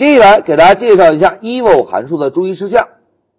接下来给大家介绍一下 eval 函数的注意事项。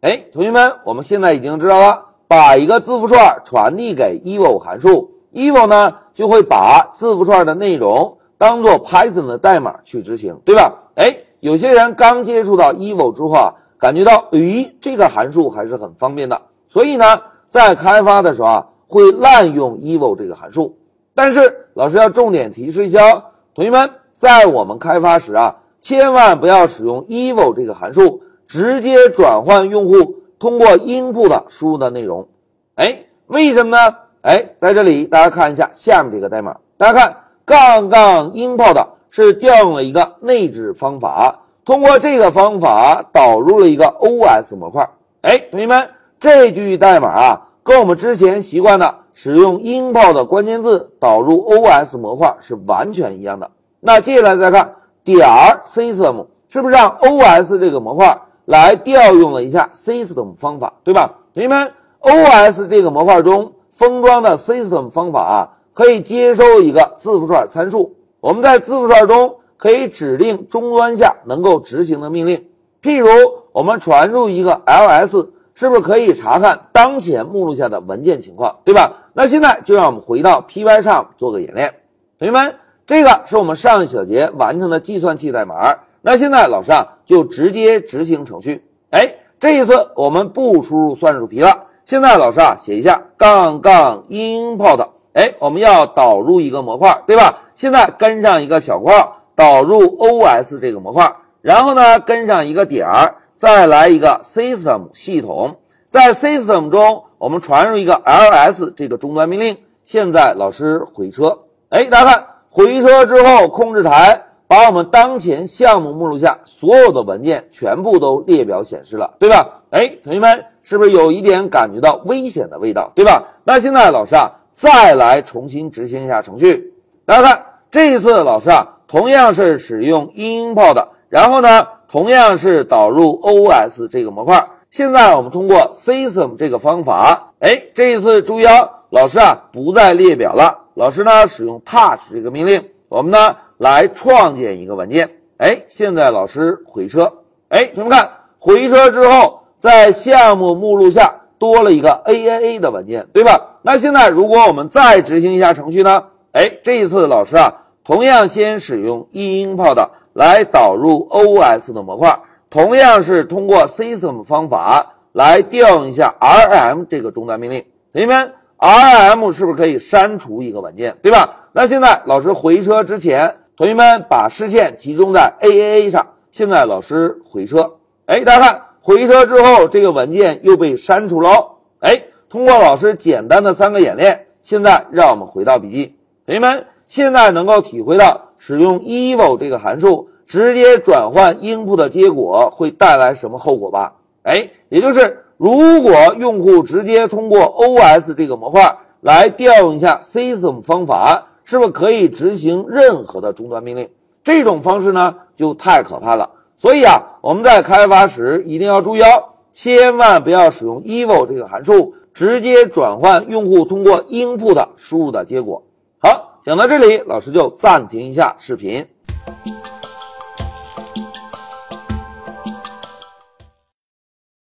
哎，同学们，我们现在已经知道了，把一个字符串传递给 eval 函数，eval 呢就会把字符串的内容当做 Python 的代码去执行，对吧？哎，有些人刚接触到 eval 之后啊，感觉到，咦，这个函数还是很方便的，所以呢，在开发的时候啊，会滥用 eval 这个函数。但是老师要重点提示一下哦，同学们，在我们开发时啊，千万不要使用 eval 这个函数。直接转换用户通过 input 输入的内容，哎，为什么呢？哎，在这里大家看一下下面这个代码，大家看杠杠 input 是调用了一个内置方法，通过这个方法导入了一个 OS 模块。哎，同学们，这句代码啊，跟我们之前习惯的使用 input 的关键字导入 OS 模块是完全一样的。那接下来再看点 system 是不是让 OS 这个模块？来调用了一下 system 方法，对吧？同学们，OS 这个模块中封装的 system 方法啊，可以接收一个字符串参数。我们在字符串中可以指定终端下能够执行的命令。譬如我们传入一个 ls，是不是可以查看当前目录下的文件情况，对吧？那现在就让我们回到 py 上做个演练。同学们，这个是我们上一小节完成的计算器代码。那现在老师啊，就直接执行程序。哎，这一次我们不输入算术题了。现在老师啊，写一下杠杠 input。哎，我们要导入一个模块，对吧？现在跟上一个小括号，导入 OS 这个模块，然后呢，跟上一个点儿，再来一个 system 系统，在 system 中我们传入一个 ls 这个终端命令。现在老师回车，哎，大家看回车之后，控制台。把我们当前项目目录下所有的文件全部都列表显示了，对吧？哎，同学们是不是有一点感觉到危险的味道，对吧？那现在老师啊，再来重新执行一下程序。大家看，这一次老师啊，同样是使用 import，然后呢，同样是导入 OS 这个模块。现在我们通过 system 这个方法，哎，这一次注意哦，老师啊不再列表了，老师呢使用 touch 这个命令，我们呢。来创建一个文件，哎，现在老师回车，哎，同学们看，回车之后，在项目目录下多了一个 A A A 的文件，对吧？那现在如果我们再执行一下程序呢？哎，这一次老师啊，同样先使用 import 来导入 O S 的模块，同样是通过 system 方法来调用一下 R M 这个终端命令，同学们，R M 是不是可以删除一个文件，对吧？那现在老师回车之前。同学们把视线集中在 A A A 上。现在老师回车，哎，大家看回车之后，这个文件又被删除了。哎，通过老师简单的三个演练，现在让我们回到笔记。同学们现在能够体会到使用 eval 这个函数直接转换 input 的结果会带来什么后果吧？哎，也就是如果用户直接通过 O S 这个模块来调用一下 system 方法。是不是可以执行任何的终端命令？这种方式呢，就太可怕了。所以啊，我们在开发时一定要注意哦，千万不要使用 eval 这个函数直接转换用户通过 input 输入的结果。好，讲到这里，老师就暂停一下视频。